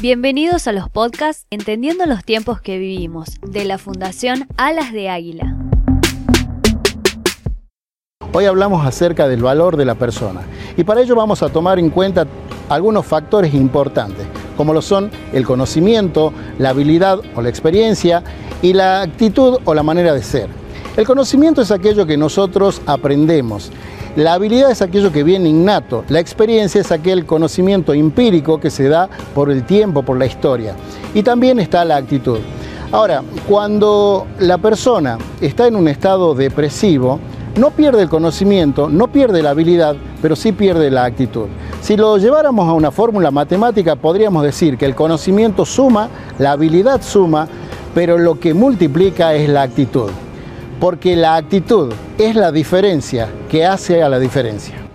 Bienvenidos a los podcasts Entendiendo los tiempos que vivimos, de la Fundación Alas de Águila. Hoy hablamos acerca del valor de la persona y para ello vamos a tomar en cuenta algunos factores importantes, como lo son el conocimiento, la habilidad o la experiencia y la actitud o la manera de ser. El conocimiento es aquello que nosotros aprendemos la habilidad es aquello que viene innato, la experiencia es aquel conocimiento empírico que se da por el tiempo, por la historia. Y también está la actitud. Ahora, cuando la persona está en un estado depresivo, no pierde el conocimiento, no pierde la habilidad, pero sí pierde la actitud. Si lo lleváramos a una fórmula matemática, podríamos decir que el conocimiento suma, la habilidad suma, pero lo que multiplica es la actitud porque la actitud es la diferencia que hace a la diferencia.